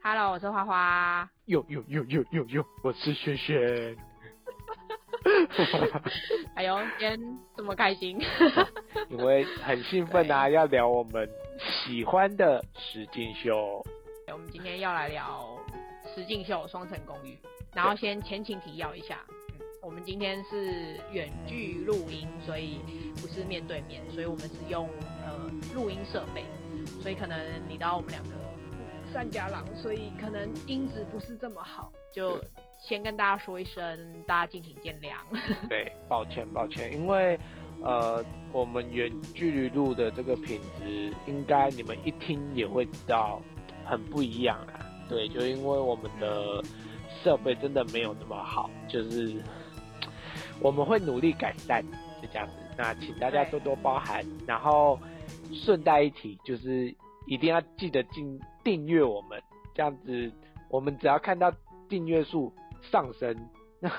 Hello，我是花花。哟哟哟哟哟哟，我是轩轩。哎呦，今天这么开心，因为很兴奋啊，要聊我们喜欢的实境秀。我们今天要来聊实境秀《双层公寓》，然后先前情提要一下。嗯，我们今天是远距录音，所以不是面对面，所以我们是用呃录音设备，所以可能你到我们两个三家郎，所以可能音质不是这么好，就先跟大家说一声，大家敬请见谅。对，抱歉抱歉，因为呃我们远距离录的这个品质，应该你们一听也会知道很不一样啊。对，就因为我们的设备真的没有那么好，就是我们会努力改善，就这样子。那请大家多多包涵。然后顺带一提，就是一定要记得订订阅我们，这样子我们只要看到订阅数上升，那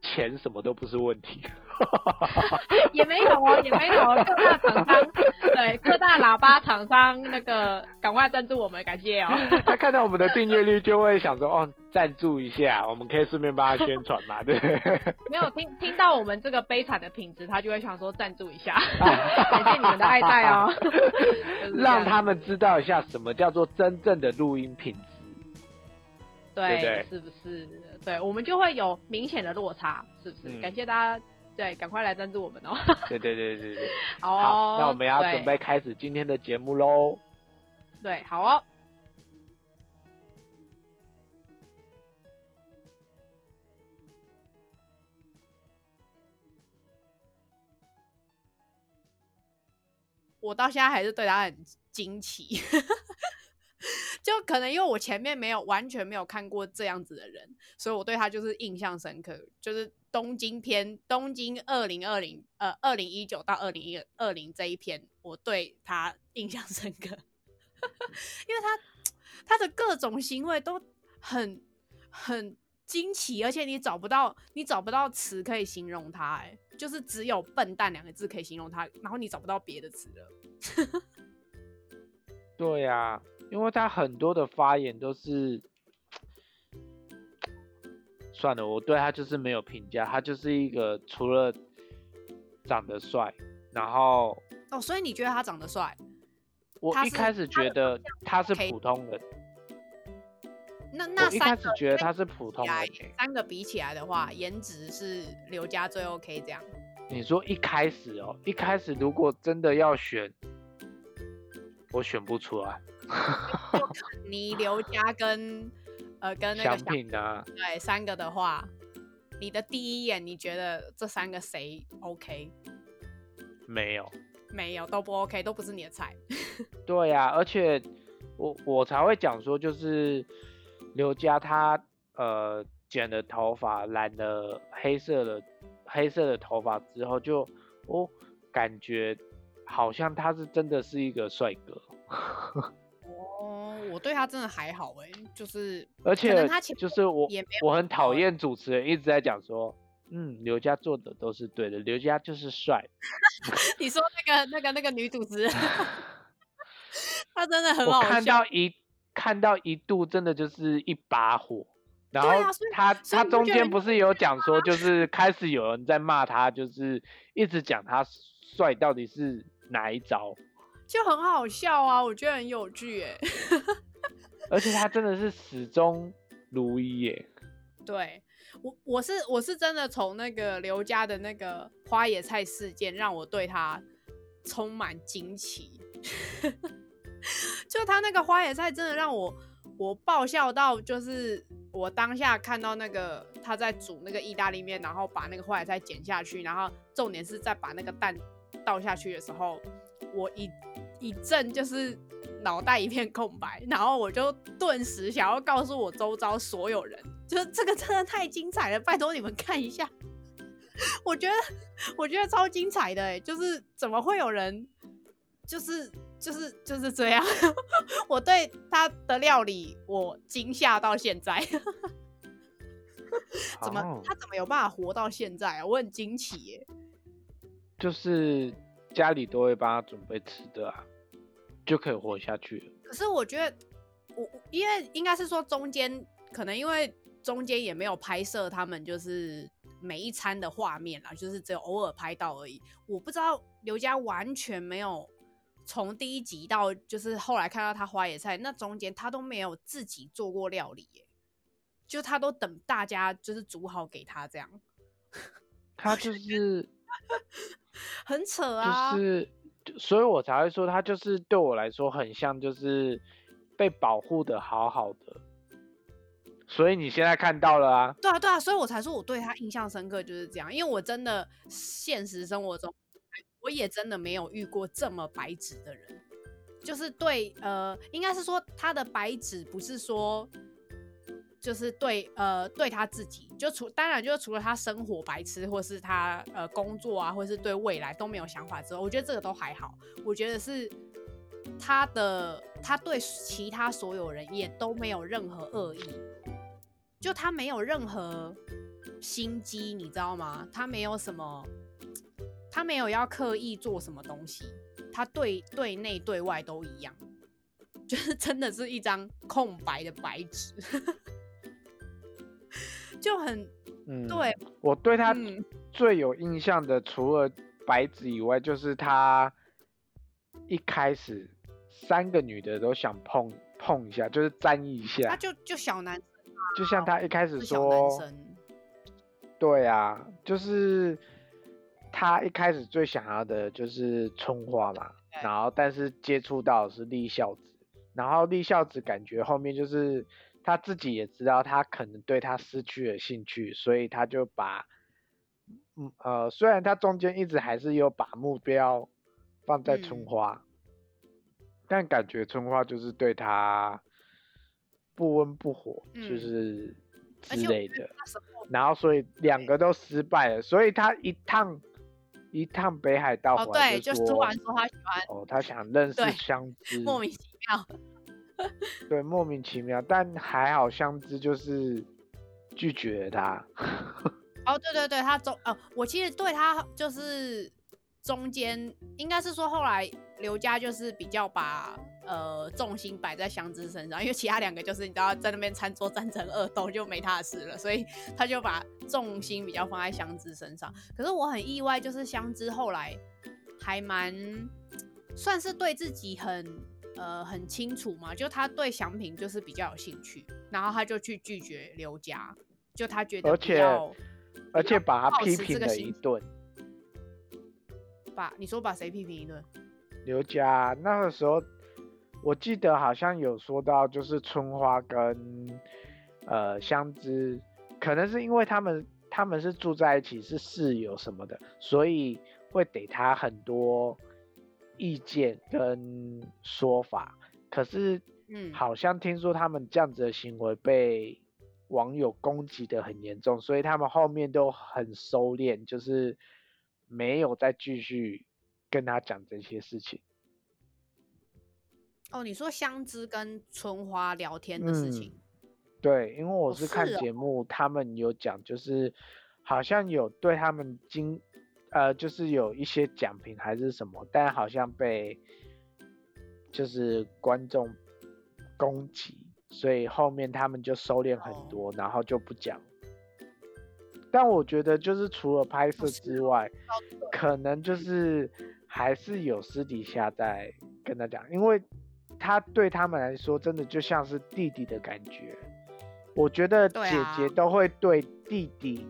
钱什么都不是问题。也没有哦，也没有哦，各大厂商，对各大喇叭厂商那个赶快赞助我们，感谢哦。他看到我们的订阅率就会想说，哦，赞助一下，我们可以顺便帮他宣传嘛，对不对？没有听听到我们这个悲惨的品质，他就会想说赞助一下，感谢你们的爱戴哦。让他们知道一下什么叫做真正的录音品质，对对是不是？对，我们就会有明显的落差，是不是？嗯感谢大家，对，赶快来赞助我们哦。对对对对对。好哦，好，那我们要准备开始今天的节目喽。对，好哦。我到现在还是对他很惊奇，就可能因为我前面没有完全没有看过这样子的人，所以我对他就是印象深刻。就是东京篇，东京二零二零呃二零一九到二零一二零这一篇，我对他 印象深刻，因为他他的各种行为都很很惊奇，而且你找不到你找不到词可以形容他，哎，就是只有笨蛋两个字可以形容他，然后你找不到别的词了。对呀、因为他很多的发言都是，算了，我对他就是没有评价，他就是一个除了长得帅，然后哦，所以你觉得他长得帅？我一开始觉得他是普通人，那那我一三个开始觉得他是普通比人。三个比起来的话，颜值是刘家最 OK 这样。你说一开始哦，一开始如果真的要选，我选不出来。你刘家跟呃跟那个香小品的，对三个的话，你的第一眼你觉得这三个谁 OK？没有。没有，都不 OK，都不是你的菜。对呀、而且我我才会讲说，就是刘佳他呃剪了头发，染了黑色的黑色的头发之后就，哦感觉好像他是真的是一个帅哥，哦，我对他真的还好哎、就是而且他就是我也没我很讨厌主持人一直在讲说，嗯，刘佳做的都是对的，刘佳就是帅，你说那个那个那个女主持人，她真的很好笑。看到一看到一度真的就是一把火，然后对啊他他中间不是有讲说，就是开始有人在骂他，就是一直讲他帅到底是哪一招，就很好笑啊，我觉得很有趣哎。而且他真的是始终如一耶。对我，我是我是真的从那个刘家的那个花野菜事件，让我对他充满惊奇。就他那个花野菜，真的让我我爆笑到，就是我当下看到那个他在煮那个意大利面，然后把那个花野菜剪下去，然后重点是在把那个蛋倒下去的时候，我一一阵就是脑袋一片空白，然后我就顿时想要告诉我周遭所有人，就是这个真的太精彩了，拜托你们看一下。我觉得我觉得超精彩的哎，就是怎么会有人就是就是就是这样？我对他的料理我惊吓到现在，怎么哦他怎么有办法活到现在啊？我很惊奇耶。就是家里都会帮他准备吃的啊，就可以活下去了。可是我觉得，我我因为应该是说中间可能因为中间也没有拍摄他们就是每一餐的画面啦，就是只有偶尔拍到而已。我不知道刘佳完全没有从第一集到就是后来看到他花野菜那中间他都没有自己做过料理耶，就他都等大家就是煮好给他这样。他就是很扯啊，就是，所以我才会说他就是对我来说很像就是被保护的好好的，所以你现在看到了啊，对啊，对啊，所以我才说我对他印象深刻就是这样，因为我真的现实生活中，我也真的没有遇过这么白纸的人，就是对，呃，应该是说他的白纸不是说，就是对，呃，对他自己，就除当然就除了他生活白痴，或是他呃工作啊，或是对未来都没有想法之后，我觉得这个都还好，我觉得是他的他对其他所有人也都没有任何恶意。就他没有任何心机，你知道吗？他没有什么，他没有要刻意做什么东西，他对对内对外都一样，就是真的是一张空白的白纸，就很嗯，对，我对他嗯。最有印象的，除了白纸以外，就是他一开始三个女的都想碰碰一下，就是沾一下，他就就小男就像他一开始说，对啊，就是他一开始最想要的就是春花嘛，然后但是接触到的是立孝子，然后立孝子感觉后面就是他自己也知道他可能对他失去了兴趣，所以他就把，嗯呃，虽然他中间一直还是有把目标放在春嗯。花，但感觉春花就是对他不温不火，就嗯。是之类的。然后所以两个都失败了，所以他一趟一趟北海道哦，回来对，就说，突然说他喜欢，哦，他想认识对香知，莫名其妙，对，莫名其妙，但还好香知就是拒绝他，哦，对对对，他中哦，我其实对他就是中间应该是说后来刘家就是比较把呃重心摆在香枝身上，因为其他两个就是你知道在那边餐桌战争恶斗就没他的事了，所以他就把重心比较放在香枝身上。可是我很意外，就是香枝后来还蛮算是对自己很呃很清楚嘛，就他对祥平就是比较有兴趣，然后他就去拒绝刘家，就他觉得而且而且把他批评了一顿。把你说把谁批评一顿？刘家那个时候，我记得好像有说到，就是春花跟呃香知，可能是因为他们他们是住在一起，是室友什么的，所以会给他很多意见跟说法。可是嗯，好像听说他们这样子的行为被网友攻击的很严重，所以他们后面都很收敛，就是没有再继续跟他讲这些事情。哦，你说香知跟春花聊天的事情，对，因为我哦是看节目，他们有讲，就是好像有对他们经，呃，就是有一些奖品还是什么，但好像被就是观众攻击，所以后面他们就收敛很哦多，然后就不讲。但我觉得就是除了拍摄之外，可能就是还是有私底下在跟他讲，因为他对他们来说真的就像是弟弟的感觉。我觉得姐姐都会对弟弟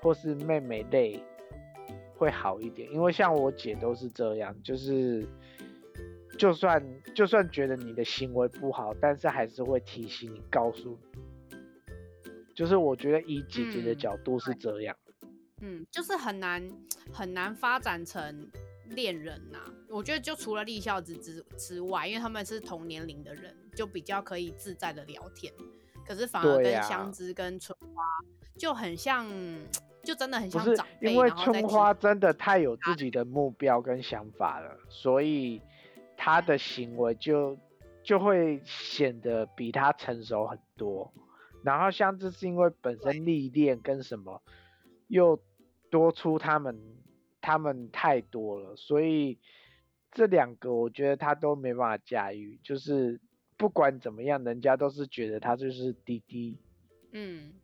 或是妹妹类会好一点，因为像我姐都是这样，就是就算就算觉得你的行为不好，但是还是会提醒你，告诉你。就是我觉得以姐姐的嗯角度是这样。嗯，就是很难很难发展成恋人呐、我觉得就除了立孝子之之外，因为他们是同年龄的人，就比较可以自在的聊天。可是反而跟香枝跟春花就很像，就真的很不是像长辈，因为春花真的太有自己的目标跟想法了，所以她的行为就就会显得比他成熟很多。然后像这是因为本身历练跟什么又多出他们他们太多了，所以这两个我觉得他都没办法驾驭，就是不管怎么样，人家都是觉得他就是滴滴。嗯，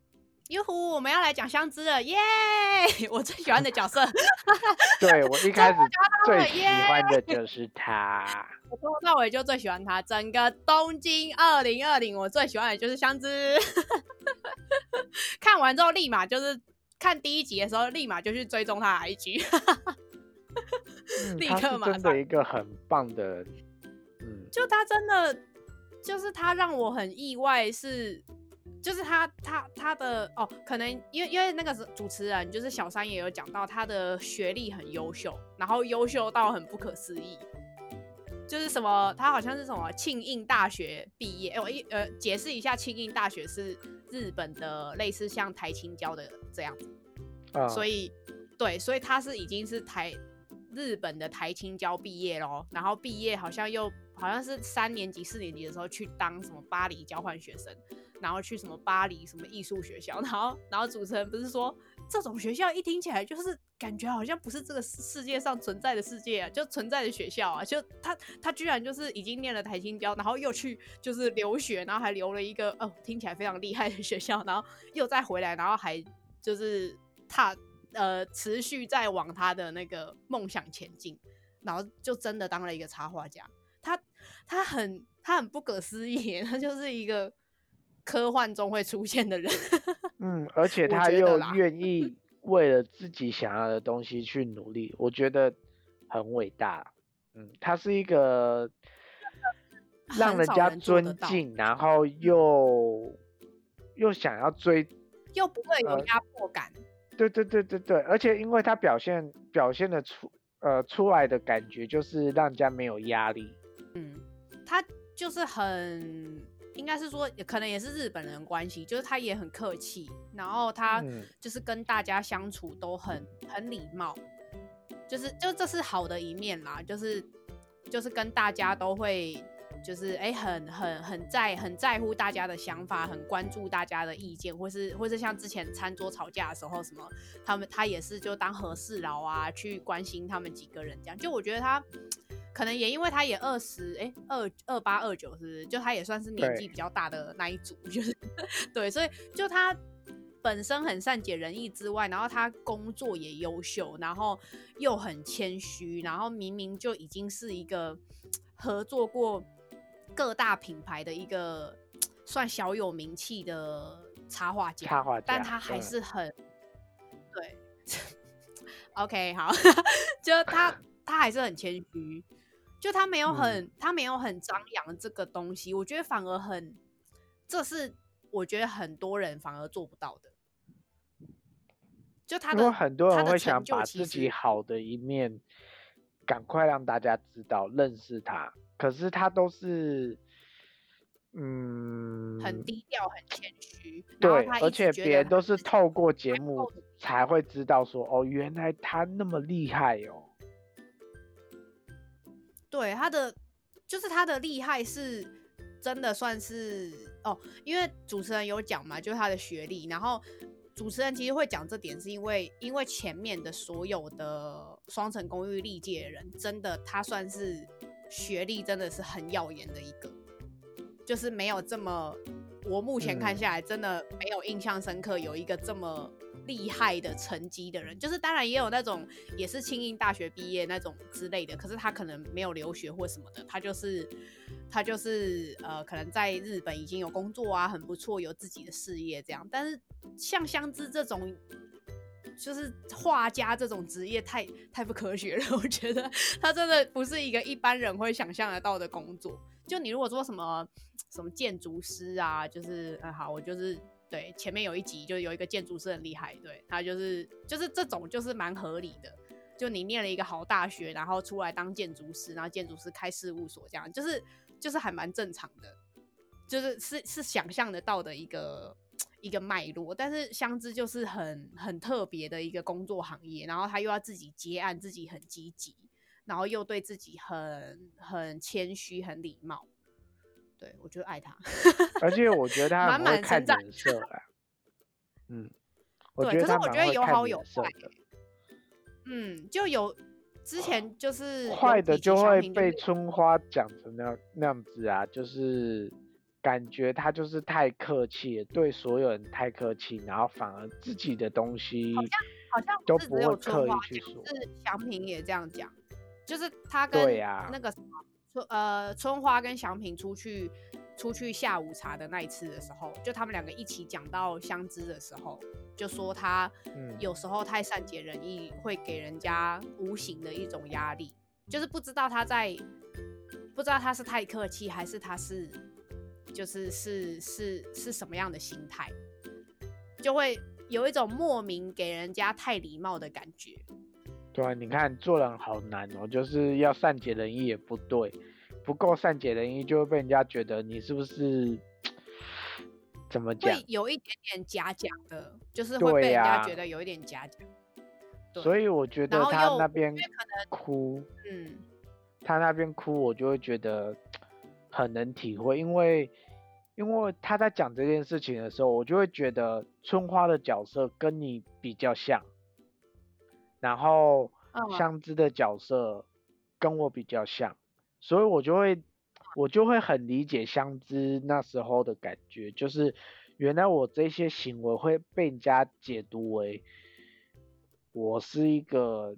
哟呼，我们要来讲香知了，耶！我最喜欢的角色。对我一开始最喜欢的就是他，我从头到尾就最喜欢他。整个东京二零二零，我最喜欢的就是香知。看完之后，立马就是看第一集的时候，立马就去追踪他的 IG。立刻马上，真的一个很棒的，嗯，就他真的，就是他让我很意外，是，就是他他他的哦，可能因为因为那个主持人就是小三也有讲到他的学历很优秀，然后优秀到很不可思议，就是什么他好像是什么庆应大学毕业，我一呃解释一下，庆应大学是日本的类似像台青交的这样子，啊，所以对，所以他是已经是台。日本的台青交毕业咯，然后毕业好像又好像是三年级、四年级的时候去当什么巴黎交换学生，然后去什么巴黎什么艺术学校，然后然后主持人不是说这种学校一听起来就是感觉好像不是这个世界上存在的世界啊，就存在的学校啊，就他他居然就是已经念了台青交，然后又去就是留学，然后还留了一个哦听起来非常厉害的学校，然后又再回来，然后还就是踏。呃，持续在往他的那个梦想前进，然后就真的当了一个插画家。他他很他很不可思议，他就是一个科幻中会出现的人。嗯，而且他又愿意 为了自己想要的东西去努力，我觉得很伟大。嗯，他是一个让人家尊敬，然后又又想要追，又不会有压迫感。对对对对对，而且因为他表现表现的出呃出来的感觉就是让人家没有压力。嗯，他就是很应该是说，可能也是日本人关系，就是他也很客气，然后他就是跟大家相处都很很礼貌，就是就这是好的一面啦，就是就是跟大家都会。就是哎，很很很在很在乎大家的想法，很关注大家的意见，或是或是像之前餐桌吵架的时候，什么他们他也是就当和事佬啊，去关心他们几个人这样。就我觉得他可能也因为他也二十哎二二八二九是不是？就他也算是年纪比较大的那一组，就是 对，所以就他本身很善解人意之外，然后他工作也优秀，然后又很谦虚，然后明明就已经是一个合作过。各大品牌的一个算小有名气的插画家，插画家，但他还是很对。OK，好，就他他还是很谦虚，就他没有很他没有很张扬这个东西，我觉得反而很，这是我觉得很多人反而做不到的。就他的很多人会想把自己好的一面赶快让大家知道认识他。可是他都是，嗯，很低调，很谦虚。对，而且别人都是透过节目才会知道说，哦，原来他那么厉害哦。对，他的就是他的厉害是真的算是哦，因为主持人有讲嘛，就是他的学历。然后主持人其实会讲这点，是因为因为前面的所有的双层公寓历届人，真的他算是。学历真的是很耀眼的一个，就是没有这么，我目前看下来真的没有印象深刻有一个这么厉害的成绩的人。就是当然也有那种也是庆应大学毕业那种之类的，可是他可能没有留学或什么的，他就是他就是呃，可能在日本已经有工作啊，很不错，有自己的事业这样。但是像香知这种。就是画家这种职业太太不科学了，我觉得他真的不是一个一般人会想象得到的工作。就你如果说什么什么建筑师啊，就是嗯好，我就是对前面有一集就有一个建筑师很厉害，对他就是就是这种就是蛮合理的。就你念了一个好大学，然后出来当建筑师，然后建筑师开事务所这样，就是就是还蛮正常的，就是是是想象得到的一个。一个脉络，但是相知就是很很特别的一个工作行业，然后他又要自己接案，自己很积极，然后又对自己很很谦虚、很礼貌，对我就爱他。而且我觉得他满满看脸色啊，嗯，对，可是我觉得有好有坏，的，嗯，就有之前就是坏的就会被春春花讲成那那样子啊，就是感觉他就是太客气，对所有人太客气，然后反而自己的东西好像好像都不会刻意去说。是祥平也这样讲，就是他跟对呀那个什么春呃春花跟祥平出去出去下午茶的那一次的时候，就他们两个一起讲到相知的时候，就说他嗯有时候太善解人意，会给人家无形的一种压力，就是不知道他在不知道他是太客气，还是他是就是是是是什么样的心态，就会有一种莫名给人家太礼貌的感觉。对啊，你看做人好难哦，就是要善解人意也不对，不够善解人意就会被人家觉得你是不是怎么讲会？有一点点假假的，就是会被人家觉得有一点假假。对所以我觉得他那边哭，嗯，他那边哭，我就会觉得很能体会，因为因为他在讲这件事情的时候，我就会觉得春花的角色跟你比较像，然后嗯。香知的角色跟我比较像，所以我就会我就会很理解香知那时候的感觉，就是原来我这些行为会被人家解读为我是一个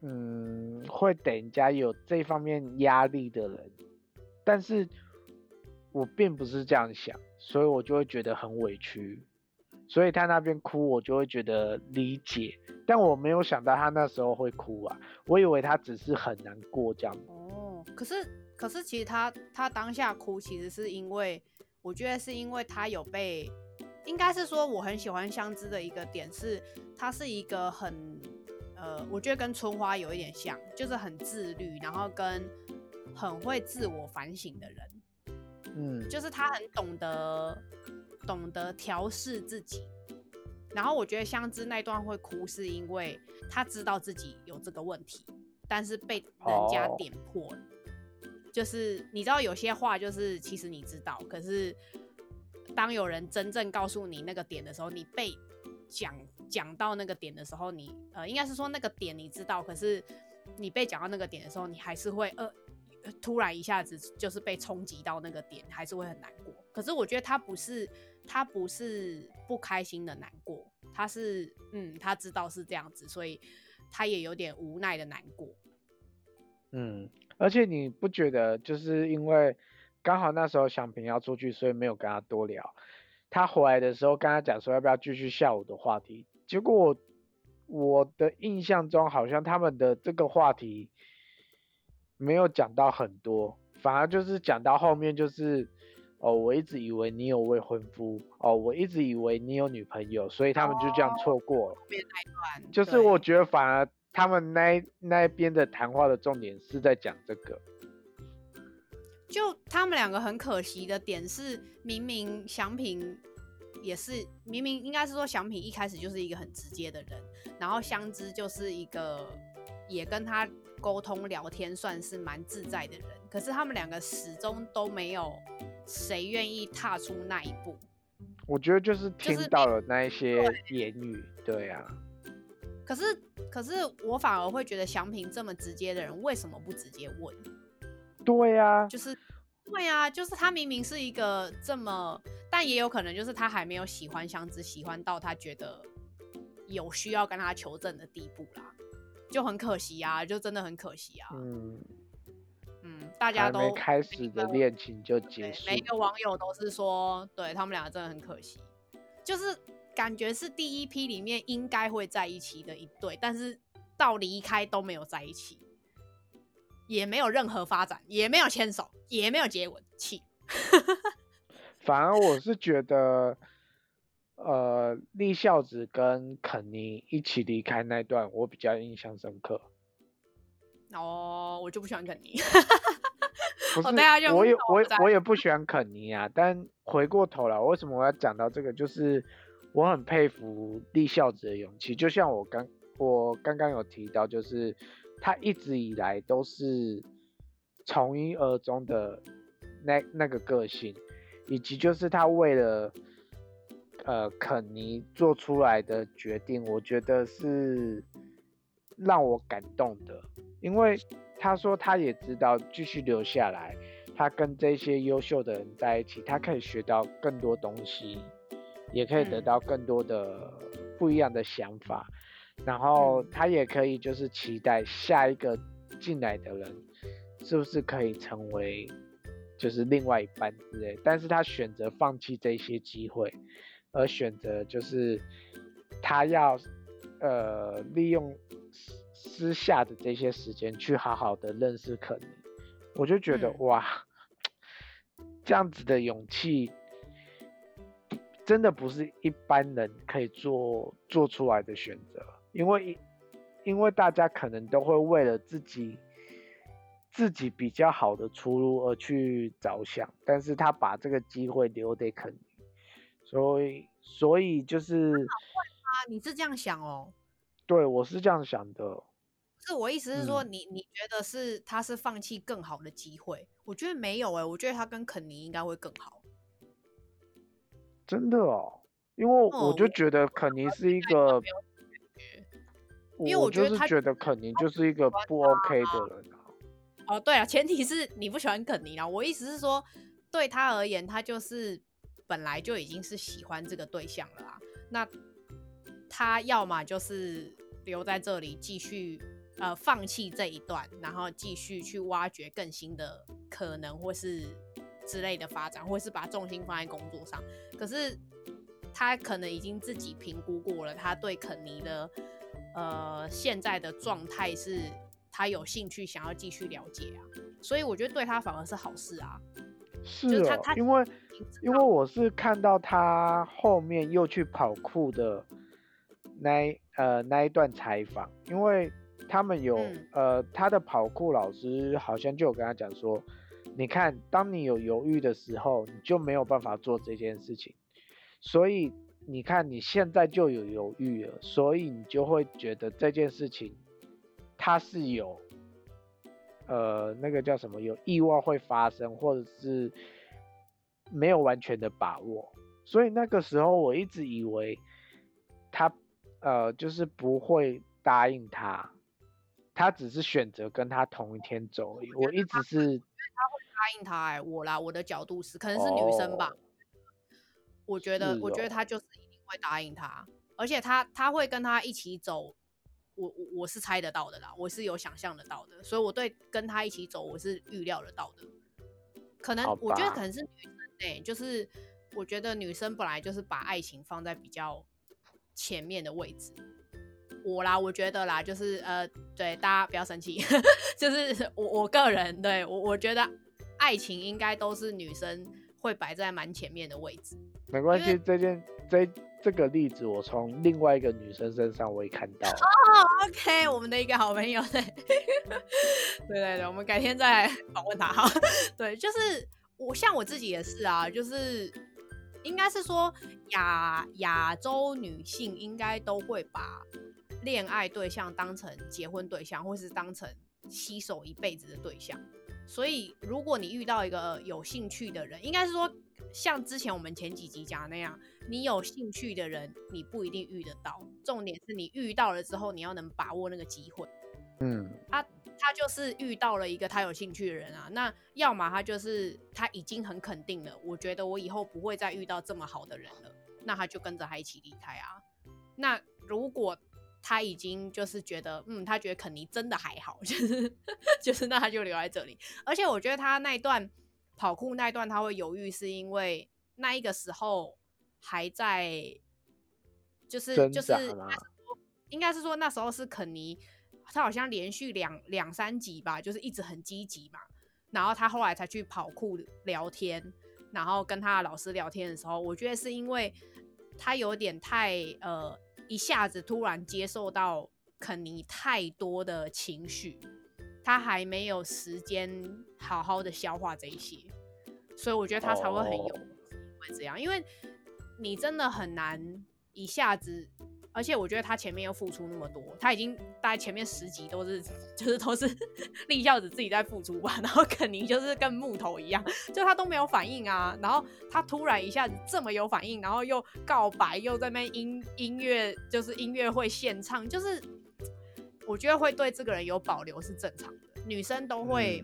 嗯会等人家有这方面压力的人，但是我并不是这样想，所以我就会觉得很委屈。所以他那边哭，我就会觉得理解，但我没有想到他那时候会哭啊，我以为他只是很难过这样。哦，可是可是其实他他当下哭，其实是因为我觉得是因为他有被，应该是说我很喜欢香知的一个点是，他是一个很呃，我觉得跟春花有一点像，就是很自律，然后跟很会自我反省的人。嗯，就是他很懂得懂得调试自己。然后我觉得香知那段会哭，是因为他知道自己有这个问题，但是被人家哦点破了。就是你知道有些话，就是其实你知道，可是当有人真正告诉你那个点的时候，你被讲讲到那个点的时候，你呃应该是说那个点你知道，可是你被讲到那个点的时候，你还是会呃突然一下子就是被冲击到那个点，还是会很难过。可是我觉得他不是他不是不开心的难过，他是嗯他知道是这样子，所以他也有点无奈的难过。嗯，而且你不觉得就是因为刚好那时候祥平要出去，所以没有跟他多聊。他回来的时候跟他讲说要不要继续下午的话题，结果我的印象中好像他们的这个话题没有讲到很多，反而就是讲到后面就是哦，我一直以为你有未婚夫，哦，我一直以为你有女朋友，所以他们就这样错过了。就是我觉得反而他们那那一边的谈话的重点是在讲这个，就他们两个很可惜的点是，明明祥平也是明明应该是说祥平一开始就是一个很直接的人，然后香知就是一个也跟他沟通聊天算是蛮自在的人，可是他们两个始终都没有谁愿意踏出那一步。我觉得就是听是到了那一些言语，对啊，可是可是我反而会觉得祥平这么直接的人，为什么不直接问？对啊，就是对啊，就是他明明是一个这么，但也有可能就是他还没有喜欢香子，喜欢到他觉得有需要跟他求证的地步啦，就很可惜啊，就真的很可惜啊。嗯，嗯，大家都没开始的恋情就结束每一，个网友都是说，对他们两个真的很可惜，就是感觉是第一批里面应该会在一起的一对，但是到离开都没有在一起，也没有任何发展，也没有牵手，也没有接吻，气。反而我是觉得，呃，立孝子跟肯尼一起离开那段，我比较印象深刻。哦，我就不喜欢肯尼。不是，我大家就我也我也我也不喜欢肯尼啊，但回过头来，为什么我要讲到这个？就是我很佩服立孝子的勇气，就像我刚我刚刚有提到，就是他一直以来都是从一而终的那那个个性，以及就是他为了呃肯尼做出来的决定，我觉得是让我感动的，因为他说他也知道继续留下来，他跟这些优秀的人在一起，他可以学到更多东西，也可以得到更多的不一样的想法，然后他也可以就是期待下一个进来的人是不是可以成为就是另外一半之类，但是他选择放弃这些机会，而选择就是他要呃利用。私下的这些时间去好好的认识肯尼，我就觉得哇，这样子的勇气真的不是一般人可以做做出来的选择，因为因为大家可能都会为了自己自己比较好的出路而去着想，但是他把这个机会留给肯尼，所以所以就是啊，你是这样想哦？对，我是这样想的。是我意思是说，你你觉得是他是放弃更好的机会？我觉得没有哎，我觉得他跟肯尼应该会更好。真的哦，因为我就觉得肯尼是一个，因为我觉得他觉得肯尼就是一个不 OK 的人啊。哦，对啊，前提是你不喜欢肯尼啊。我意思是说，对他而言，他就是本来就已经是喜欢这个对象了啊。那他要么就是留在这里继续。呃，放弃这一段，然后继续去挖掘更新的可能，或是之类的发展，或是把重心放在工作上。可是他可能已经自己评估过了，他对肯尼的呃现在的状态是他有兴趣想要继续了解啊，所以我觉得对他反而是好事啊。是他他，因为因为我是看到他后面又去跑酷的那呃那一段采访，因为。他们有呃，他的跑酷老师好像就有跟他讲说，你看，当你有犹豫的时候，你就没有办法做这件事情。所以你看，你现在就有犹豫了，所以你就会觉得这件事情它是有呃那个叫什么，有意外会发生，或者是没有完全的把握。所以那个时候我一直以为他呃就是不会答应他。他只是选择跟他同一天走而已。我一直是他会答应他哎，我啦，我的角度是可能是女生吧。我觉得，我觉得他就是一定会答应他，而且他他会跟他一起走。我我我是猜得到的啦，我是有想象得到的，所以我对跟他一起走我是预料得到的。可能我觉得可能是女生哎，就是我觉得女生本来就是把爱情放在比较前面的位置。我啦，我觉得啦，就是呃，对大家不要生气，就是我我个人对我我觉得爱情应该都是女生会摆在蛮前面的位置。没关系，这件这这个例子我从另外一个女生身上我也看到。哦，OK，我们的一个好朋友，对 对对对，我们改天再访问他哈。对，就是我像我自己也是啊，就是应该是说亚亚洲女性应该都会把。恋爱对象当成结婚对象，或是当成携手一辈子的对象，所以如果你遇到一个有兴趣的人，应该是说像之前我们前几集讲那样，你有兴趣的人，你不一定遇得到。重点是你遇到了之后，你要能把握那个机会。嗯，他他就是遇到了一个他有兴趣的人啊，那要么他就是他已经很肯定了，我觉得我以后不会再遇到这么好的人了，那他就跟着他一起离开啊。那如果他已经就是觉得，嗯，他觉得肯尼真的还好，就 是就是，那他就留在这里。而且我觉得他那一段跑酷那一段他会犹豫，是因为那一个时候还在，就是就是应该是说那时候是肯尼，他好像连续两两三集吧，就是一直很积极嘛。然后他后来才去跑酷聊天，然后跟他的老师聊天的时候，我觉得是因为他有点太呃。一下子突然接受到肯尼太多的情绪，他还没有时间好好的消化这一些，所以我觉得他才会很有，会这样，因为你真的很难一下子。而且我觉得他前面又付出那么多，他已经大概前面十集都是就是都是 立孝子自己在付出吧，然后肯尼就是跟木头一样，就他都没有反应啊，然后他突然一下子这么有反应，然后又告白，又在那音音乐就是音乐会献唱，就是我我觉得会对这个人有保留是正常的，女生都会，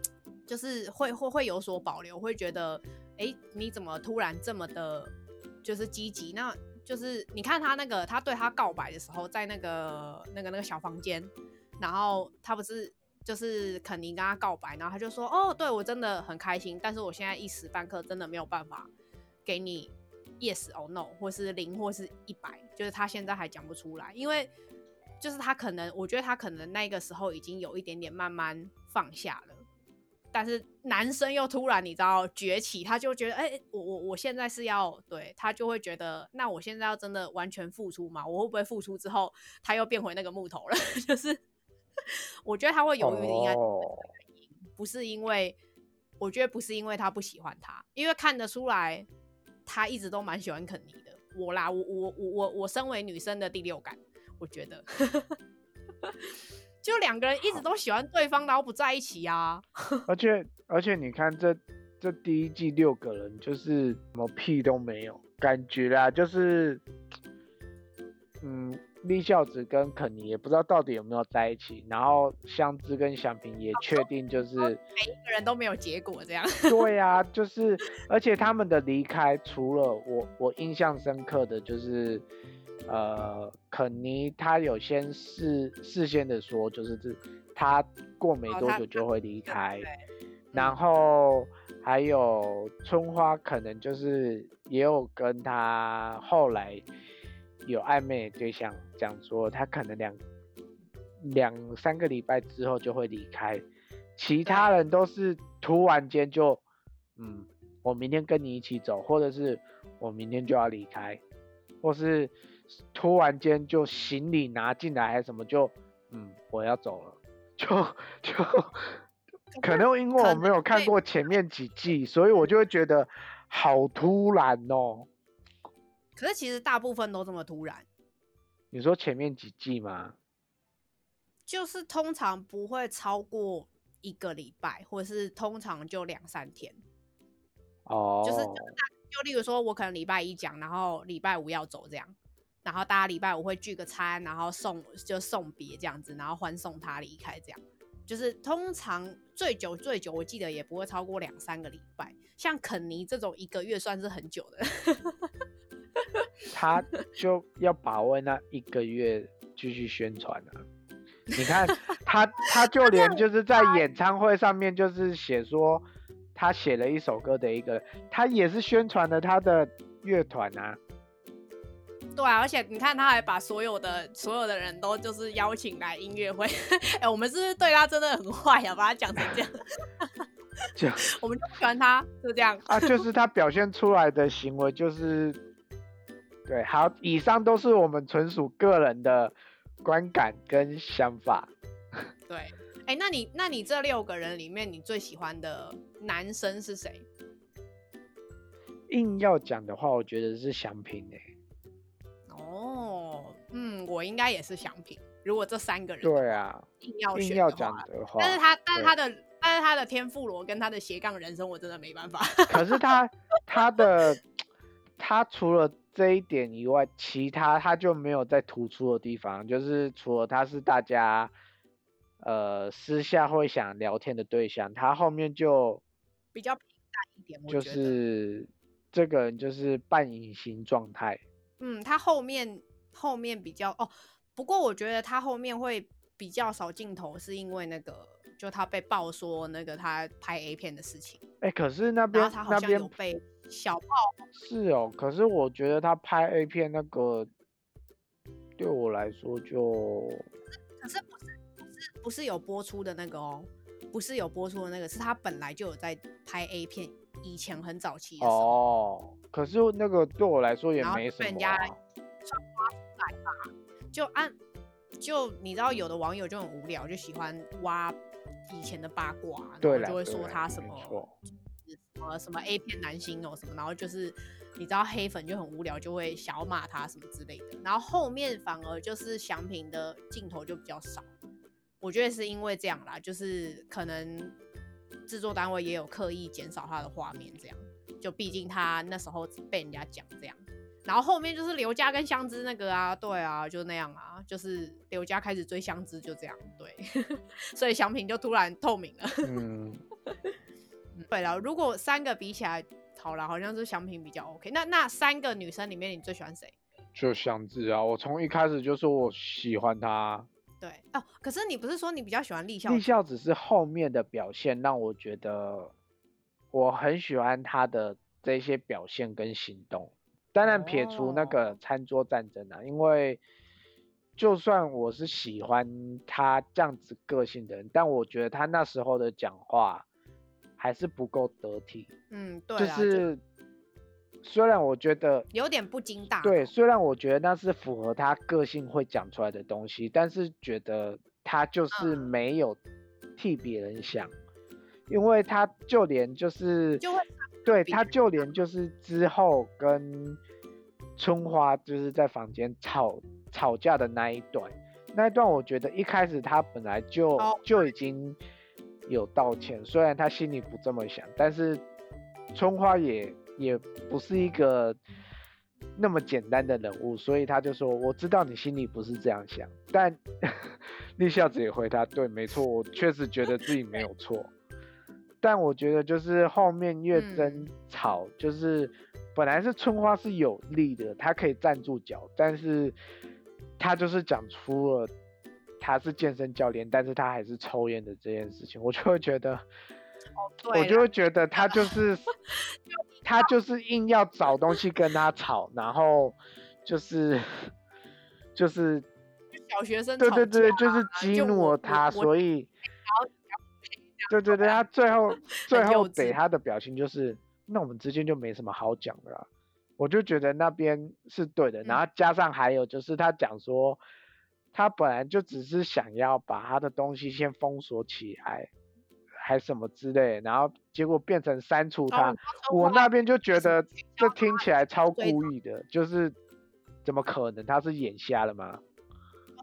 就是会会会有所保留，会觉得，哎，你怎么突然这么的，就是积极？那就是你看他那个，他对他告白的时候，在那个那个那个小房间，然后他不是就是肯尼跟他告白，然后他就说，哦，对我真的很开心，但是我现在一时半刻真的没有办法给你 yes or no，或是零或是一百，就是他现在还讲不出来，因为。就是他可能，我觉得他可能那个时候已经有一点点慢慢放下了，但是男生又突然你知道崛起，他就觉得，哎，我我我现在是要对他就会觉得，那我现在要真的完全付出嘛？我会不会付出之后他又变回那个木头了？就是我觉得他会犹豫的，应该不是因为，我觉得不是因为他不喜欢他，因为看得出来他一直都蛮喜欢肯尼的。我啦，我我我我我身为女生的第六感。我觉得，就两个人一直都喜欢对方，然后不在一起啊。而且而且，你看这这第一季六个人，就是什么屁都没有，感觉啦，就是，嗯，立孝子跟肯尼也不知道到底有没有在一起，然后香芝跟祥平也确定就是 每一个人都没有结果这样。对呀，就是，而且他们的离开，除了我我印象深刻的就是。呃，肯尼他有先事事先的说，就是这他过没多久就会离开，然后还有春花可能就是也有跟他后来有暧昧对象讲说，他可能两两三个礼拜之后就会离开，其他。人都是突然间就，嗯，我明天跟你一起走，或者是我明天就要离开，或是。突然间就行李拿进来还是什么就，嗯，我要走了，就就可能因为我没有看过前面几季，所以我就会觉得好突然哦。可是其实大部分都这么突然。你说前面几季吗？就是通常不会超过一个礼拜，或者是通常就两三天。哦。就是就例如说，我可能礼拜一讲，然后礼拜五要走这样。然后大家礼拜五会聚个餐，然后送就送别这样子，然后欢送他离开，这样就是通常最久最久，我记得也不会超过两三个礼拜。像肯尼这种一个月算是很久的，他就要把握那一个月继续宣传啊。你看 他，他就连就是在演唱会上面就是写说他写了一首歌的一个，他也是宣传了他的乐团啊。对啊，而且你看，他还把所有的所有的人都就是邀请来音乐会。哎，我们是不是对他真的很坏呀？把他讲成这样，这样 我们就不喜欢他，就这样啊。就是他表现出来的行为，就是对。好，以上都是我们纯属个人的观感跟想法。对，哎，那你那你这六个人里面，你最喜欢的男生是谁？硬要讲的话，我觉得是祥平诶。哦，嗯，我应该也是想品。如果这三个人对啊，硬要选的话，但是他，但是他的，但是他的天赋罗跟他的斜杠人生，我真的没办法。可是他，他的，他除了这一点以外，其他他就没有再突出的地方。就是除了他是大家，呃，私下会想聊天的对象，他后面就比较平淡一点。就是这个人就是半隐形状态。嗯，他后面后面比较哦，不过我觉得他后面会比较少镜头，是因为那个就他被爆说那个他拍 A 片的事情。哎，可是那边那边被小炮是哦，可是我觉得他拍 A 片那个对我来说就可是不是不是不是有播出的那个哦，不是有播出的那个，是他本来就有在拍 A 片。以前很早期的时候，哦，可是那个对我来说也没什么。人家穿花来吧，就按就你知道，有的网友就很无聊，就喜欢挖以前的八卦，然后就会说他什么什么什么 A 片男星哦什么，然后就是你知道黑粉就很无聊，就会想要骂他什么之类的。然后后面反而就是祥平的镜头就比较少，我觉得是因为这样啦，就是可能。制作单位也有刻意减少他的画面，这样就毕竟他那时候被人家讲这样，然后后面就是刘家跟香芝那个啊，对啊，就那样啊，就是刘家开始追香知，就这样对，所以祥平就突然透明了。嗯，对了，如果三个比起来，好了，好像是祥平比较 OK。那那三个女生里面，你最喜欢谁？就香知啊，我从一开始就说我喜欢她。对哦，可是你不是说你比较喜欢立孝？立孝只是后面的表现让我觉得我很喜欢他的这些表现跟行动。当然撇除那个餐桌战争啊，因为就算我是喜欢他这样子个性的人，但我觉得他那时候的讲话还是不够得体。嗯，对，就是。虽然我觉得有点不经大，对，虽然我觉得那是符合他个性会讲出来的东西，但是觉得他就是没有替别人想，因为他就连就是就会对他就连就是之后跟春花就是在房间吵吵架的那一段，那一段我觉得一开始他本来就就已经有道歉，虽然他心里不这么想，但是春花也。也不是一个那么简单的人物，所以他就说：“我知道你心里不是这样想。”但 立孝子也回答：“对，没错，我确实觉得自己没有错。”但我觉得就是后面越争吵，就是本来是春花是有利的，他可以站住脚，但是他就是讲出了他是健身教练，但是他还是抽烟的这件事情，我就会觉得。我就会觉得他就是 他就是硬要找东西跟他吵，然后就是就是小学生对对对，就是激怒了他，所以 对对对，他最后最后给他的表情就是，那我们之间就没什么好讲的了。我就觉得那边是对的，然后加上还有就是他讲说，他本来就只是想要把他的东西先封锁起来。还什么之类，然后结果变成删除他，我那边就觉得这听起来超故意的，就是怎么可能他是眼瞎了吗？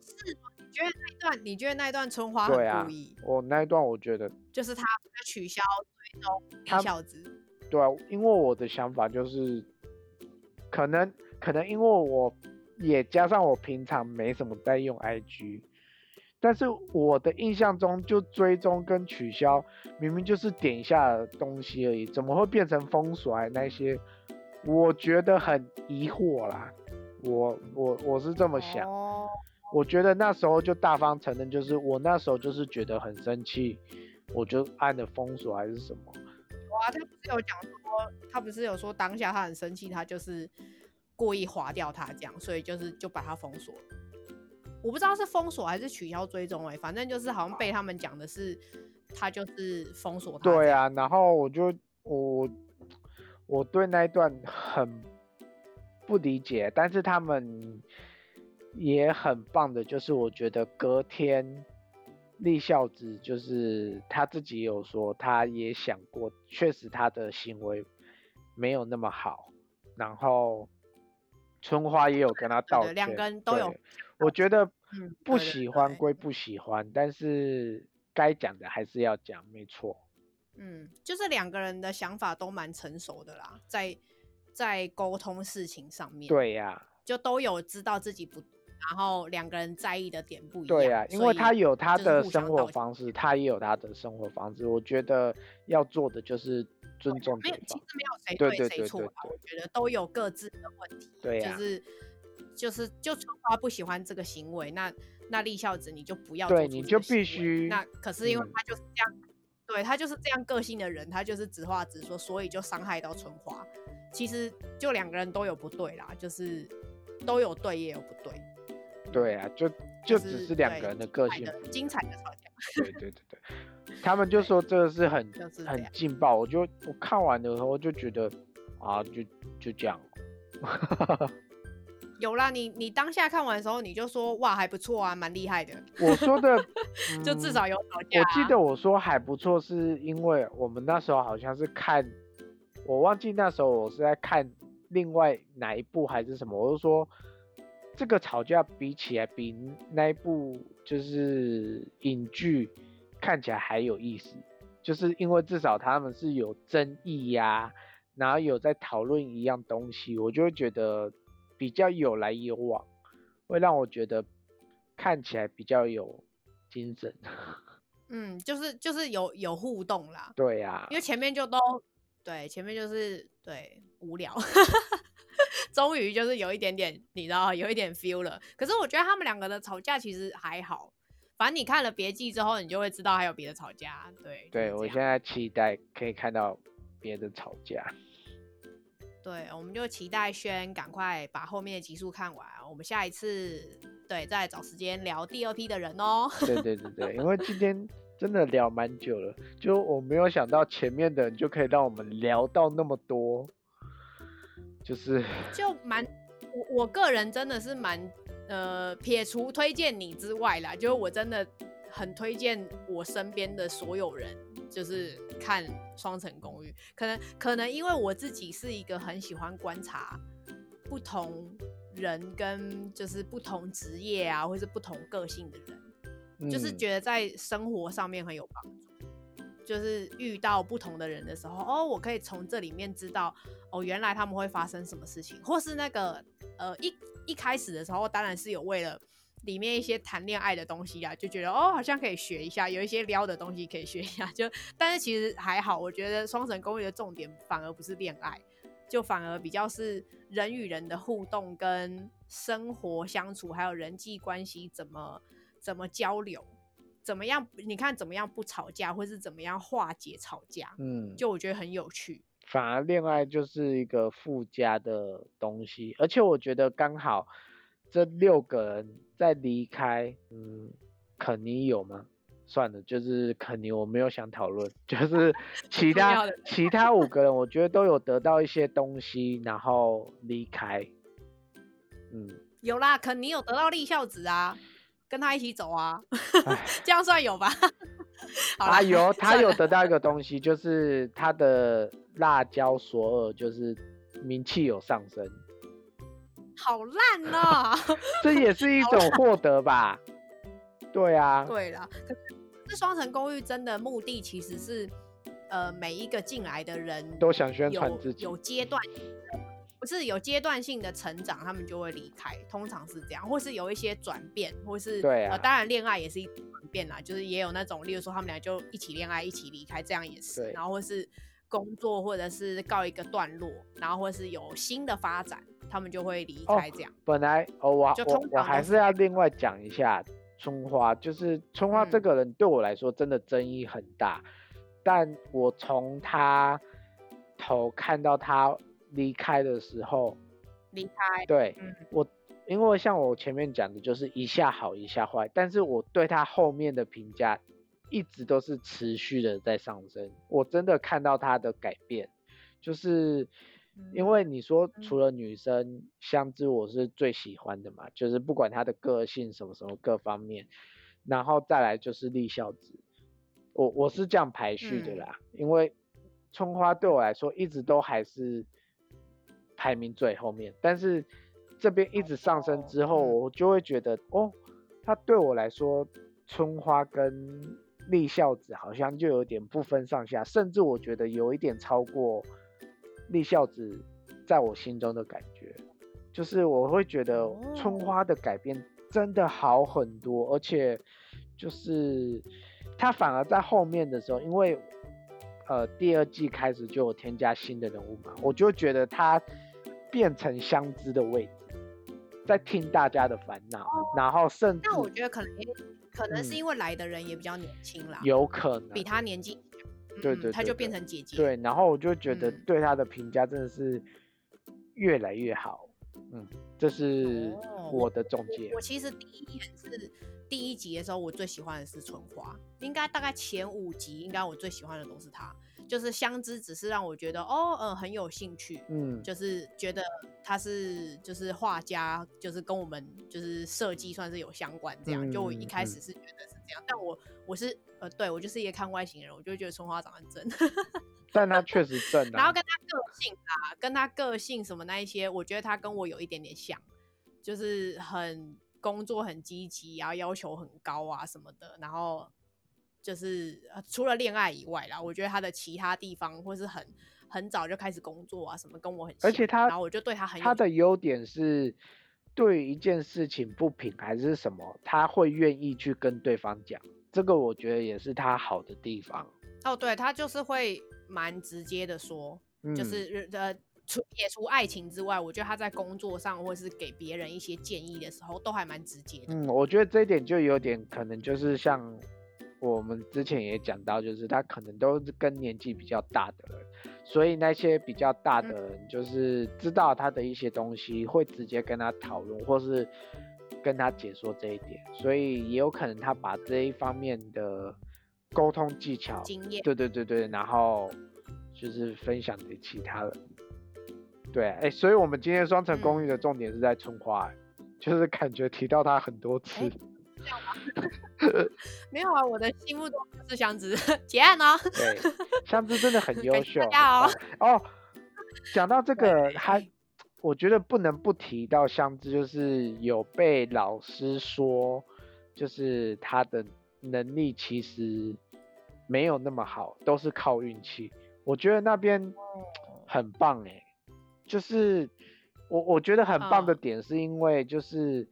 是，你觉得那一段？你觉得那一段春花很故意？我那一段我觉得就是他取消追踪小子。对啊，因为我的想法就是，可能可能因为我也加上我平常没什么在用 IG。但是我的印象中，就追踪跟取消，明明就是点一下东西而已，怎么会变成封锁还那些？我觉得很疑惑啦。我我我是这么想，我觉得那时候就大方承认，就是我那时候就是觉得很生气，我就按了封锁还是什么。哇，他不是有讲说，他不是有说当下他很生气，他就是故意划掉他这样，所以就是就把他封锁。我不知道是封锁还是取消追踪哎，反正就是好像被他们讲的是，他就是封锁他。对啊，然后我就我我对那一段很不理解，但是他们也很棒的，就是我觉得隔天立孝子就是他自己有说，他也想过，确实他的行为没有那么好，然后春花也有跟他道歉，两个人都有。我觉得不喜欢归不喜欢，但是该讲的还是要讲，没错。嗯，就是两个人的想法都蛮成熟的啦，在在沟通事情上面。对呀，就都有知道自己不，然后两个人在意的点不一样。对呀，因为他有他的生活方式，他也有他的生活方式。我觉得要做的就是尊重对方。其实没有谁对谁错啊，我觉得都有各自的问题。对呀，就是。就是就春花不喜欢这个行为，那那立孝子你就不要对，你就必须那可是因为他就是这样，对他就是这样个性的人，他就是直话直说，所以就伤害到春花。其实就两个人都有不对啦，就是都有对也有不对。对啊，就就只是两个人的个性，精彩的吵架。对对对对，他们就说这个是很很劲爆，我就我看完的时候就觉得啊，就就这样。有啦，你你当下看完的时候，你就说哇还不错啊，蛮厉害的。我说的 就至少有吵架。我记得我说还不错，是因为我们那时候好像是看，我忘记那时候我是在看另外哪一部还是什么，我就说这个吵架比起来比那一部就是影剧看起来还有意思，就是因为至少他们是有争议呀，然后有在讨论一样东西，我就会觉得。比较有来有往，会让我觉得看起来比较有精神。嗯，就是就是有有互动啦。对呀、因为前面就都对，前面就是对无聊，终于就是有一点点，你知道，有一点 feel 了。可是我觉得他们两个的吵架其实还好，反正你看了别季之后，你就会知道还有别的吵架。对，对我现在期待可以看到别的吵架。对，我们就期待轩赶快把后面的集数看完，我们下一次对再找时间聊第二批的人哦。对对对对，因为今天真的聊蛮久了，就我没有想到前面的人就可以让我们聊到那么多，就是就蛮，我我个人真的是蛮呃，撇除推荐你之外啦，就是我真的很推荐我身边的所有人，就是看《双层公寓》。可能可能因为我自己是一个很喜欢观察不同人跟就是不同职业啊，或是不同个性的人，就是嗯觉得在生活上面很有帮助。就是遇到不同的人的时候，哦，我可以从这里面知道，哦，原来他们会发生什么事情，或是那个呃一一开始的时候，当然是有为了里面一些谈恋爱的东西啊，就觉得哦，好像可以学一下，有一些撩的东西可以学一下，就但是其实还好，我觉得《双城公寓》的重点反而不是恋爱，就反而比较是人与人的互动跟生活相处，还有人际关系怎么怎么交流。怎么样？你看怎么样不吵架，或是怎么样化解吵架？嗯，就我觉得很有趣。反而恋爱就是一个附加的东西，而且我觉得刚好这六个人在离开，嗯，肯尼有吗？算了，就是肯尼我没有想讨论，就是 其他其他五个人，我觉得都有得到一些东西，然后离开，嗯，有啦，肯尼有得到立孝子啊，跟他一起走啊，唉。这样算有吧？好啦他有他有得到一个东西，就是他的辣椒索尔就是名气有上升，好烂哦。这也是一种获得吧？对啊，对啦，可是这双层公寓真的目的其实是，呃，每一个进来的人都想宣传自己。有阶段，不是有阶段性的成长，他们就会离开，通常是这样，或是有一些转变，或是对啊。呃，当然恋爱也是一种转变啦，就是也有那种，例如说他们俩就一起恋爱，一起离开，这样也是，然后或是工作或者是告一个段落，然后或是有新的发展，他们就会离哦开这样。本来哦，我就我我还是要另外讲一下春花，就是春花这嗯个人对我来说真的争议很大，但我从他头看到他离开的时候，离开，对嗯，我，因为像我前面讲的，就是一下好一下坏，但是我对他后面的评价一直都是持续的在上升。我真的看到他的改变，就是因嗯为你说嗯除了女生，香知我是最喜欢的嘛，就是不管她的个性什么什么各方面，然后再来就是立孝子，我我是这样排序的嗯啦，因为春花对我来说一直都还是排名最后面，但是这边一直上升之后，嗯。我就会觉得哦，他对我来说，春花跟立孝子好像就有点不分上下，甚至我觉得有一点超过立孝子在我心中的感觉，就是我会觉得春哦。花的改变真的好很多，而且就是他反而在后面的时候，因为呃第二季开始就有添加新的人物嘛，我就觉得他变成相知的位置，在听大家的烦恼，然后甚至那我觉得可能也可能是嗯因为来的人也比较年轻啦，有可能比他年纪小，对对他就变成姐姐，对，然后我就觉得嗯对他的评价真的是越来越好，嗯，这是哦我的总结我。其实第一眼是第一集的时候，我最喜欢的是春花，应该大概前五集，应该我最喜欢的都是她。就是相知只是让我觉得哦，呃，很有兴趣，嗯，就是觉得他是就是画家，就是跟我们就是设计算是有相关这样。就我一开嗯始是觉得是这样，但我我是呃，对我就是一个看外形的人，我就觉得春花长得很正。但他确实正然后啊，跟他个性啊，跟他个性什么那一些，我觉得他跟我有一点点像，就是很工作很积极，然后要求很高啊什么的，然后就是、呃、除了恋爱以外啦，我觉得他的其他地方或是很很早就开始工作啊什么，跟我很像，而且他然后我就对他很有他的优点是，对于一件事情不平还是什么，他会愿意去跟对方讲，这个我觉得也是他好的地方。哦，对他就是会蛮直接的说，就是呃。除撇除爱情之外，我觉得他在工作上或是给别人一些建议的时候，都还蛮直接的。嗯，我觉得这一点就有点可能就是像我们之前也讲到，就是他可能都是跟年纪比较大的人，所以那些比较大的人就是知道他的一些东西，会直接跟他讨论，或是跟他解说这一点，所以也有可能他把这一方面的沟通技巧、经验，对对对对，然后就是分享给其他人。对，哎，所以我们今天双层公寓的重点是在春花，就是感觉提到他很多次。没有啊，我的心目中是箱子 结案哦。对，箱子真的很 优秀。哦。哦，讲到这个，还我觉得不能不提到箱子，就是有被老师说，就是他的能力其实没有那么好，都是靠运气。我觉得那边很棒哎。就是我我觉得很棒的点，是因为就是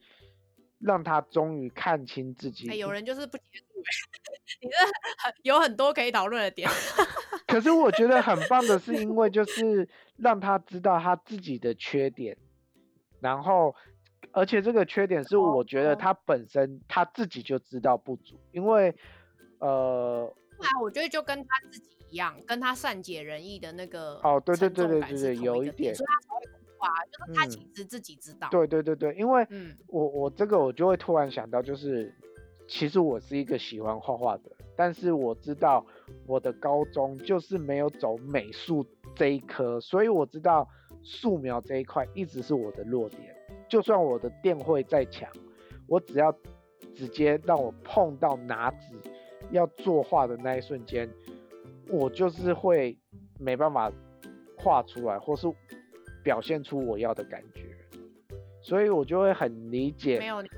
让他终于看清自己。有人就是不接受，你这很有很多可以讨论的点。可是我觉得很棒的是，因为就是让他知道他自己的缺点，然后而且这个缺点是我觉得他本身他自己就知道不足，因为呃，啊，我觉得就跟他自己。一样，跟他善解人意的那个哦，对对对对对对，有一点，所以他才会就是他其实自己知道。对对对对，因为我我这个我就会突然想到，就是其实我是一个喜欢画画的，但是我知道我的高中就是没有走美术这一科，所以我知道素描这一块一直是我的弱点。就算我的电绘再强，我只要直接让我碰到拿纸要作画的那一瞬间。我就是会没办法画出来，或是表现出我要的感觉，所以我就会很理解。没有，你的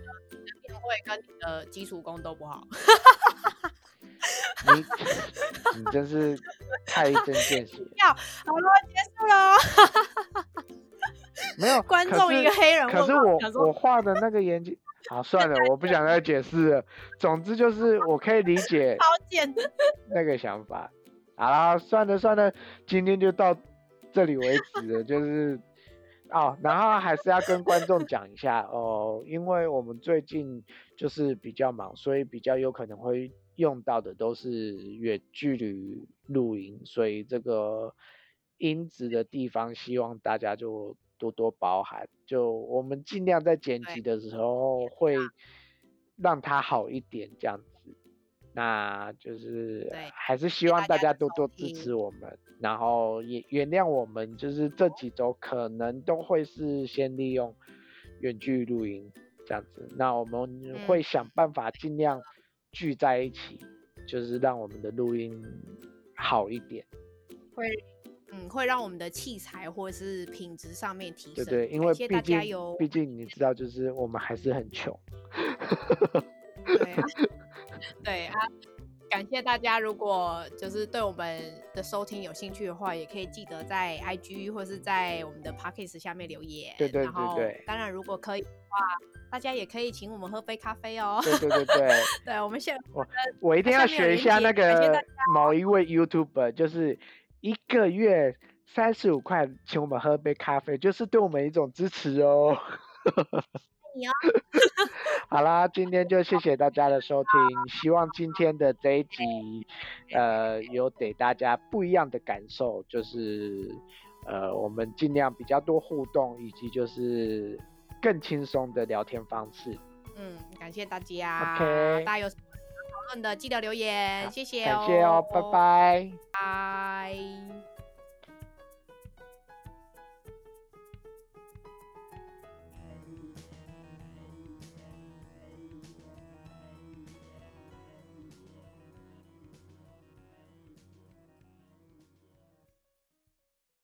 电绘跟你的基础功都不好。你 你真是太一针见 血。要好了，结束了。没有观众一个黑人，可是我我画的那个眼睛，好算了，我不想再解释了。总之就是我可以理解那个想法。好啦，算了算了，今天就到这里为止了。就是哦，然后还是要跟观众讲一下哦，因为我们最近就是比较忙，所以比较有可能会用到的都是远距离录音，所以这个音质的地方，希望大家就多多包涵。就我们尽量在剪辑的时候会让它好一点，这样。那就是还是希望大家多多支持我们，然后也原谅我们，就是这几周可能都会是先利用远距录音这样子。那我们会想办法尽量聚在一起，就是让我们的录音好一点。会，嗯，会让我们的器材或者是品质上面提升。对对，因为毕竟毕竟你知道，就是我们还是很穷。对啊。对啊，感谢大家！如果就是对我们的收听有兴趣的话，也可以记得在 IG 或是在我们的 Pockets 下面留言。对对对对。当然，如果可以的话，大家也可以请我们喝杯咖啡哦。对对对对。对，我们现我我一定要学一下那个某一位 YouTuber，就是一个月三十五块请我们喝杯咖啡，就是对我们一种支持哦。你哦。好啦，今天就谢谢大家的收听，希望今天的这一集，呃，有给大家不一样的感受，就是呃，我们尽量比较多互动，以及就是更轻松的聊天方式。嗯，感谢大家。OK，大家有什么讨论的，记得留言，谢谢哦。感谢哦，拜拜。拜。